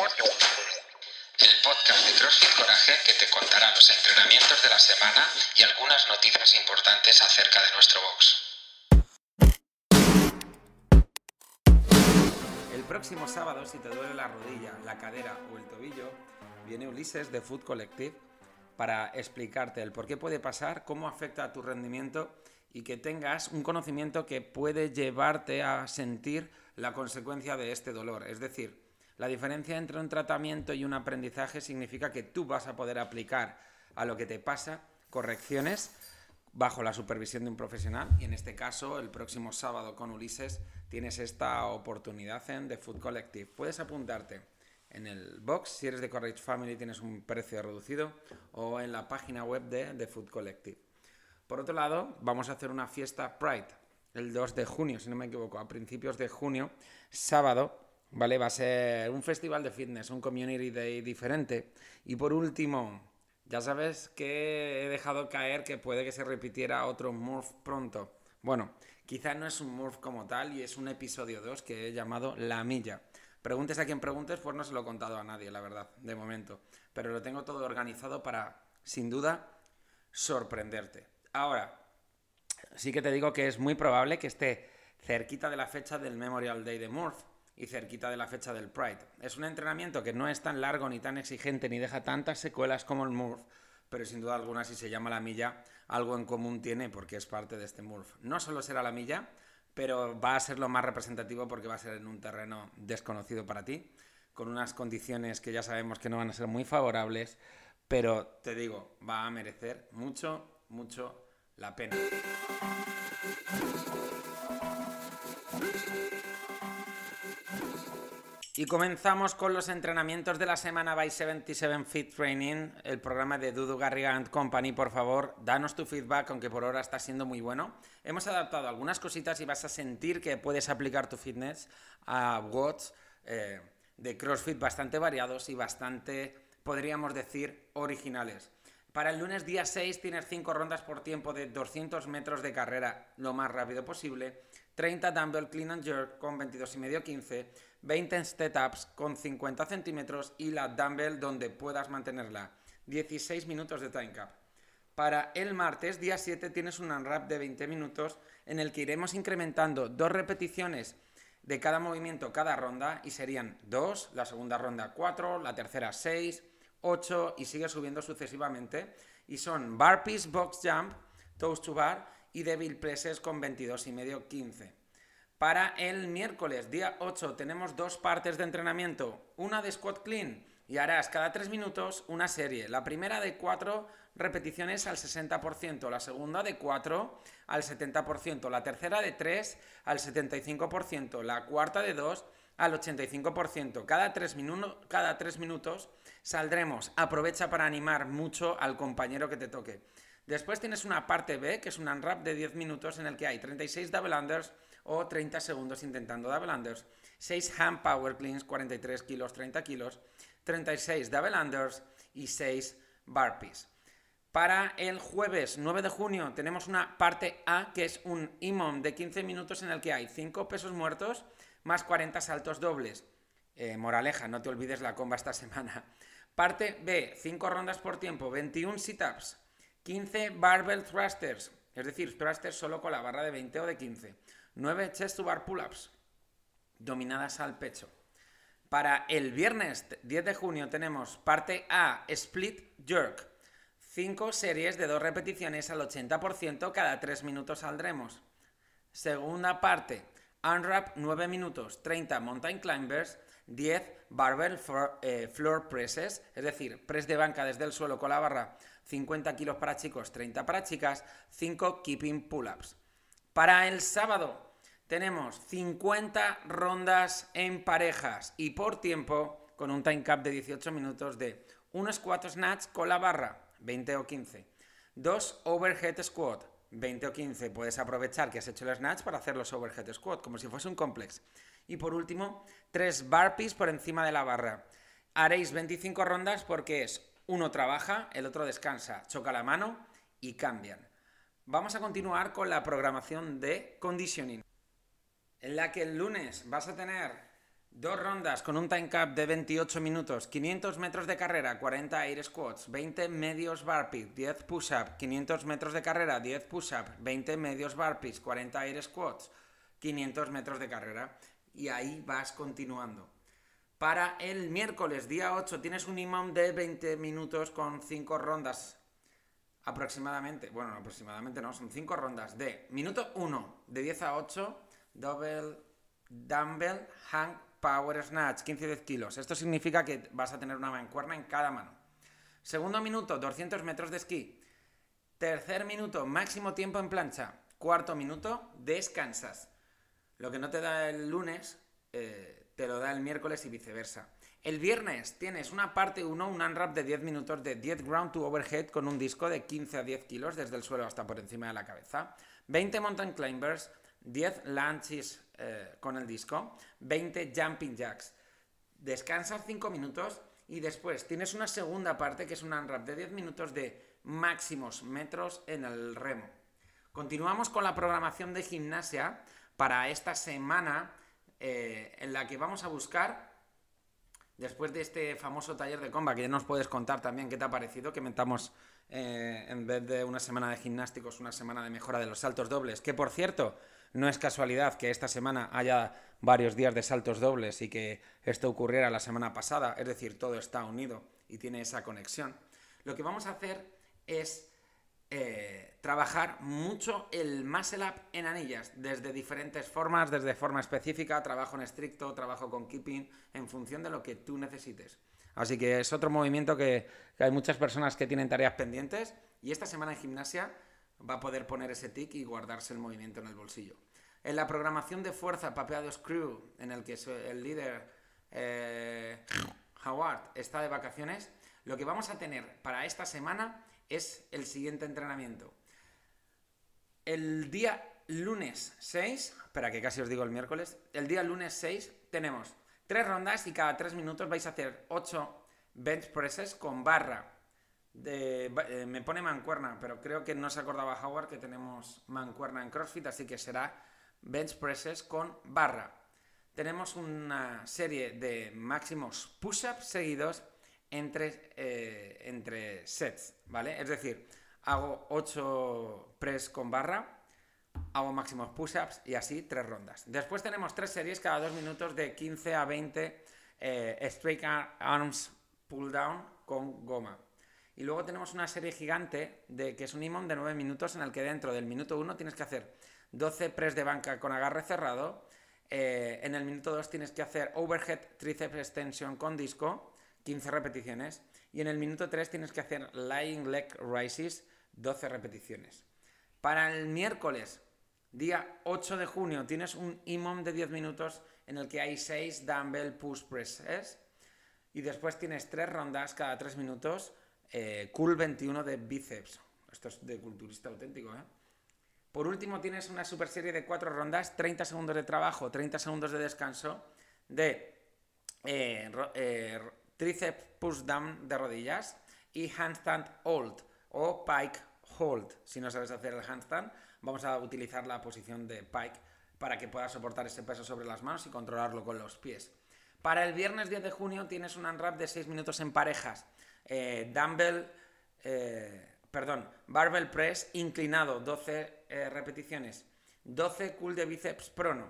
el podcast de CrossFit Coraje que te contará los entrenamientos de la semana y algunas noticias importantes acerca de nuestro box. El próximo sábado, si te duele la rodilla, la cadera o el tobillo, viene Ulises de Food Collective para explicarte el por qué puede pasar, cómo afecta a tu rendimiento y que tengas un conocimiento que puede llevarte a sentir la consecuencia de este dolor. Es decir, la diferencia entre un tratamiento y un aprendizaje significa que tú vas a poder aplicar a lo que te pasa correcciones bajo la supervisión de un profesional y en este caso el próximo sábado con Ulises tienes esta oportunidad en The Food Collective. Puedes apuntarte en el box, si eres de Courage Family tienes un precio reducido o en la página web de The Food Collective. Por otro lado, vamos a hacer una fiesta Pride el 2 de junio, si no me equivoco, a principios de junio, sábado, ¿vale? Va a ser un festival de fitness, un community day diferente. Y por último, ya sabes que he dejado caer que puede que se repitiera otro Murph pronto. Bueno, quizá no es un Murph como tal y es un episodio 2 que he llamado La Milla. Preguntes a quien preguntes, pues no se lo he contado a nadie, la verdad, de momento. Pero lo tengo todo organizado para, sin duda, sorprenderte. Ahora, sí que te digo que es muy probable que esté cerquita de la fecha del Memorial Day de Murph y cerquita de la fecha del Pride. Es un entrenamiento que no es tan largo ni tan exigente ni deja tantas secuelas como el Murph, pero sin duda alguna si se llama la milla, algo en común tiene porque es parte de este Murph. No solo será la milla, pero va a ser lo más representativo porque va a ser en un terreno desconocido para ti, con unas condiciones que ya sabemos que no van a ser muy favorables, pero te digo, va a merecer mucho, mucho la pena. Y comenzamos con los entrenamientos de la semana by 77 Fit Training, el programa de Dudu Garriga Company. Por favor, danos tu feedback, aunque por ahora está siendo muy bueno. Hemos adaptado algunas cositas y vas a sentir que puedes aplicar tu fitness a watts eh, de CrossFit bastante variados y bastante, podríamos decir, originales. Para el lunes día 6 tienes 5 rondas por tiempo de 200 metros de carrera lo más rápido posible, 30 dumbbell clean and jerk con 22,5-15, 20 step-ups con 50 centímetros y la dumbbell donde puedas mantenerla. 16 minutos de time cap. Para el martes, día 7, tienes un unwrap de 20 minutos en el que iremos incrementando dos repeticiones de cada movimiento cada ronda y serían 2, la segunda ronda 4, la tercera 6, 8 y sigue subiendo sucesivamente. Y son bar box jump, toast to bar y devil presses con 22 y medio 15. Para el miércoles, día 8, tenemos dos partes de entrenamiento. Una de squat clean y harás cada 3 minutos una serie. La primera de 4 repeticiones al 60%, la segunda de 4 al 70%, la tercera de 3 al 75%, la cuarta de 2 al 85%. Cada 3, cada 3 minutos saldremos. Aprovecha para animar mucho al compañero que te toque. Después tienes una parte B, que es un unwrap de 10 minutos en el que hay 36 double unders o 30 segundos intentando double unders, 6 hand power cleans, 43 kilos, 30 kilos, 36 double unders y 6 burpees. Para el jueves 9 de junio tenemos una parte A que es un IMOM de 15 minutos en el que hay 5 pesos muertos más 40 saltos dobles. Eh, moraleja, no te olvides la comba esta semana. Parte B, 5 rondas por tiempo, 21 sit-ups, 15 barbell thrusters, es decir, thrusters solo con la barra de 20 o de 15. 9 chest to bar pull-ups, dominadas al pecho. Para el viernes 10 de junio tenemos parte A, split jerk. 5 series de 2 repeticiones al 80% cada 3 minutos saldremos. Segunda parte, unwrap 9 minutos, 30 mountain climbers, 10 barbell eh, floor presses, es decir, press de banca desde el suelo con la barra, 50 kilos para chicos, 30 para chicas, 5 keeping pull-ups. Para el sábado tenemos 50 rondas en parejas y por tiempo con un time cap de 18 minutos de unos 4 snatch con la barra, 20 o 15. Dos overhead squat, 20 o 15. Puedes aprovechar que has hecho el snatch para hacer los overhead squat, como si fuese un complex. Y por último, tres burpees por encima de la barra. Haréis 25 rondas porque es uno trabaja, el otro descansa, choca la mano y cambian. Vamos a continuar con la programación de conditioning, en la que el lunes vas a tener Dos rondas con un time cap de 28 minutos, 500 metros de carrera, 40 air squats, 20 medios burpees, 10 push-up, 500 metros de carrera, 10 push-up, 20 medios burpees, 40 air squats, 500 metros de carrera. Y ahí vas continuando. Para el miércoles, día 8, tienes un imam de 20 minutos con 5 rondas aproximadamente. Bueno, aproximadamente no, son 5 rondas de minuto 1, de 10 a 8, double dumbbell hang power snatch, 15-10 kilos. Esto significa que vas a tener una mancuerna en cada mano. Segundo minuto, 200 metros de esquí. Tercer minuto, máximo tiempo en plancha. Cuarto minuto, descansas. Lo que no te da el lunes, eh, te lo da el miércoles y viceversa. El viernes tienes una parte 1, un unwrap de 10 minutos de 10 ground to overhead con un disco de 15 a 10 kilos desde el suelo hasta por encima de la cabeza. 20 mountain climbers, 10 lunges eh, con el disco, 20 jumping jacks. Descansas 5 minutos y después tienes una segunda parte que es un unwrap de 10 minutos de máximos metros en el remo. Continuamos con la programación de gimnasia para esta semana eh, en la que vamos a buscar, después de este famoso taller de comba, que ya nos puedes contar también qué te ha parecido, que metamos eh, en vez de una semana de gimnásticos, una semana de mejora de los saltos dobles, que por cierto, no es casualidad que esta semana haya varios días de saltos dobles y que esto ocurriera la semana pasada, es decir, todo está unido y tiene esa conexión. Lo que vamos a hacer es eh, trabajar mucho el muscle up en anillas, desde diferentes formas, desde forma específica, trabajo en estricto, trabajo con keeping, en función de lo que tú necesites. Así que es otro movimiento que, que hay muchas personas que tienen tareas pendientes y esta semana en gimnasia va a poder poner ese tic y guardarse el movimiento en el bolsillo. En la programación de fuerza Papeado Screw, en el que el líder eh, Howard está de vacaciones, lo que vamos a tener para esta semana es el siguiente entrenamiento. El día lunes 6, espera que casi os digo el miércoles, el día lunes 6 tenemos tres rondas y cada tres minutos vais a hacer 8 bench presses con barra eh, me pone mancuerna, pero creo que no se acordaba Howard que tenemos mancuerna en CrossFit, así que será bench presses con barra. Tenemos una serie de máximos push-ups seguidos entre, eh, entre sets, ¿vale? Es decir, hago 8 press con barra, hago máximos push-ups y así tres rondas. Después tenemos tres series cada dos minutos de 15 a 20 eh, straight arms pull down con goma. Y luego tenemos una serie gigante de que es un imón de 9 minutos en el que dentro del minuto 1 tienes que hacer 12 press de banca con agarre cerrado. Eh, en el minuto 2 tienes que hacer overhead triceps extension con disco, 15 repeticiones. Y en el minuto 3 tienes que hacer lying leg rises, 12 repeticiones. Para el miércoles, día 8 de junio, tienes un imón de 10 minutos en el que hay 6 dumbbell push presses. Y después tienes 3 rondas cada 3 minutos eh, cool 21 de bíceps. Esto es de culturista auténtico, ¿eh? Por último, tienes una super serie de cuatro rondas, 30 segundos de trabajo, 30 segundos de descanso, de eh, tríceps push down de rodillas y handstand hold o pike hold. Si no sabes hacer el handstand, vamos a utilizar la posición de pike para que puedas soportar ese peso sobre las manos y controlarlo con los pies. Para el viernes 10 de junio tienes un unwrap de 6 minutos en parejas eh, dumbbell, eh, perdón, barbell press inclinado, 12 eh, repeticiones, 12 cool de bíceps prono,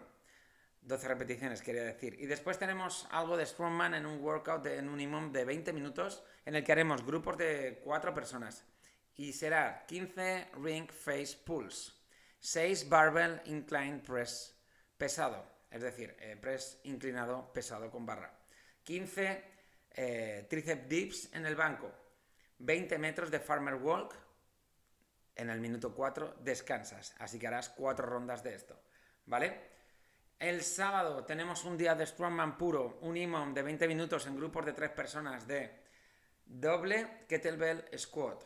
12 repeticiones quería decir. Y después tenemos algo de strongman en un workout de, en un imam de 20 minutos en el que haremos grupos de 4 personas. Y será 15 ring face pulls, 6 barbell incline press pesado, es decir, press inclinado pesado con barra. 15 eh, tríceps dips en el banco, 20 metros de farmer walk, en el minuto 4 descansas, así que harás 4 rondas de esto, ¿vale? El sábado tenemos un día de strongman puro, un imam de 20 minutos en grupos de 3 personas de doble kettlebell squat,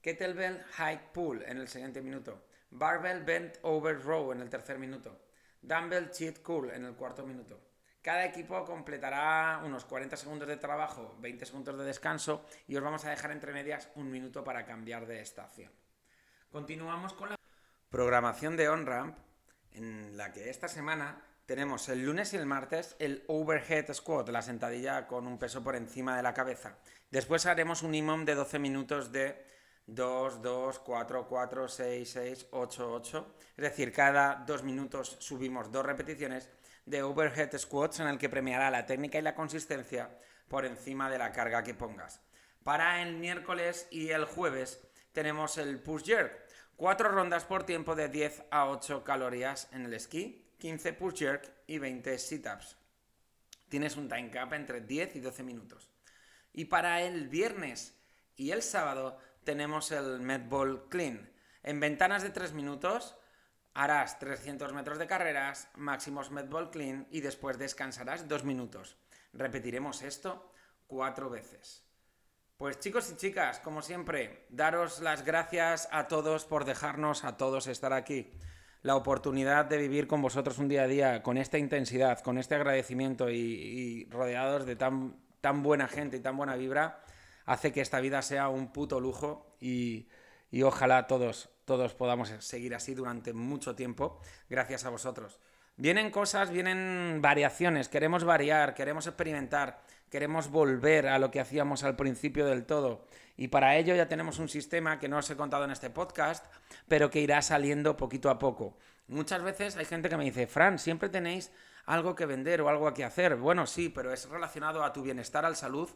kettlebell high pull en el siguiente minuto, barbell bent over row en el tercer minuto, dumbbell cheat curl en el cuarto minuto. Cada equipo completará unos 40 segundos de trabajo, 20 segundos de descanso y os vamos a dejar entre medias un minuto para cambiar de estación. Continuamos con la programación de OnRamp, en la que esta semana tenemos el lunes y el martes el overhead squat, la sentadilla con un peso por encima de la cabeza. Después haremos un IMOM de 12 minutos de 2, 2, 4, 4, 6, 6, 8, 8. Es decir, cada dos minutos subimos dos repeticiones de overhead squats en el que premiará la técnica y la consistencia por encima de la carga que pongas. Para el miércoles y el jueves tenemos el push jerk. Cuatro rondas por tiempo de 10 a 8 calorías en el esquí 15 push jerk y 20 sit-ups. Tienes un time cap entre 10 y 12 minutos. Y para el viernes y el sábado tenemos el Medball Clean. En ventanas de 3 minutos harás 300 metros de carreras, máximos Medball Clean y después descansarás 2 minutos. Repetiremos esto 4 veces. Pues chicos y chicas, como siempre, daros las gracias a todos por dejarnos a todos estar aquí la oportunidad de vivir con vosotros un día a día con esta intensidad, con este agradecimiento y, rodeados de tan, tan buena gente y tan buena vibra, hace que esta vida sea un puto lujo y, y ojalá todos, todos podamos seguir así durante mucho tiempo, gracias a vosotros. Vienen cosas, vienen variaciones, queremos variar, queremos experimentar, queremos volver a lo que hacíamos al principio del todo. Y para ello ya tenemos un sistema que no os he contado en este podcast, pero que irá saliendo poquito a poco. Muchas veces hay gente que me dice, Fran, siempre tenéis algo que vender o algo que hacer. Bueno, sí, pero es relacionado a tu bienestar, al salud,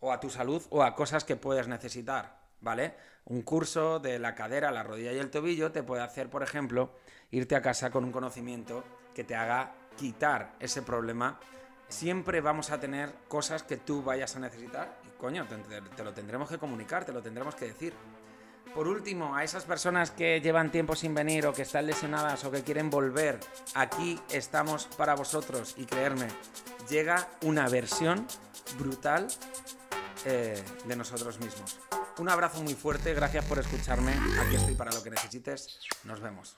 o a tu salud, o a cosas que puedes necesitar. ¿Vale? Un curso de la cadera, la rodilla y el tobillo te puede hacer, por ejemplo, irte a casa con un conocimiento que te haga quitar ese problema siempre vamos a tener cosas que tú vayas a necesitar y coño, te, lo tendremos que comunicar, te lo tendremos que decir. Por último, a esas personas que llevan tiempo sin venir o que están lesionadas o que quieren volver, aquí estamos para vosotros y creerme, llega una versión brutal eh, de nosotros mismos. Un abrazo muy fuerte, gracias por escucharme, aquí estoy para lo que necesites, nos vemos.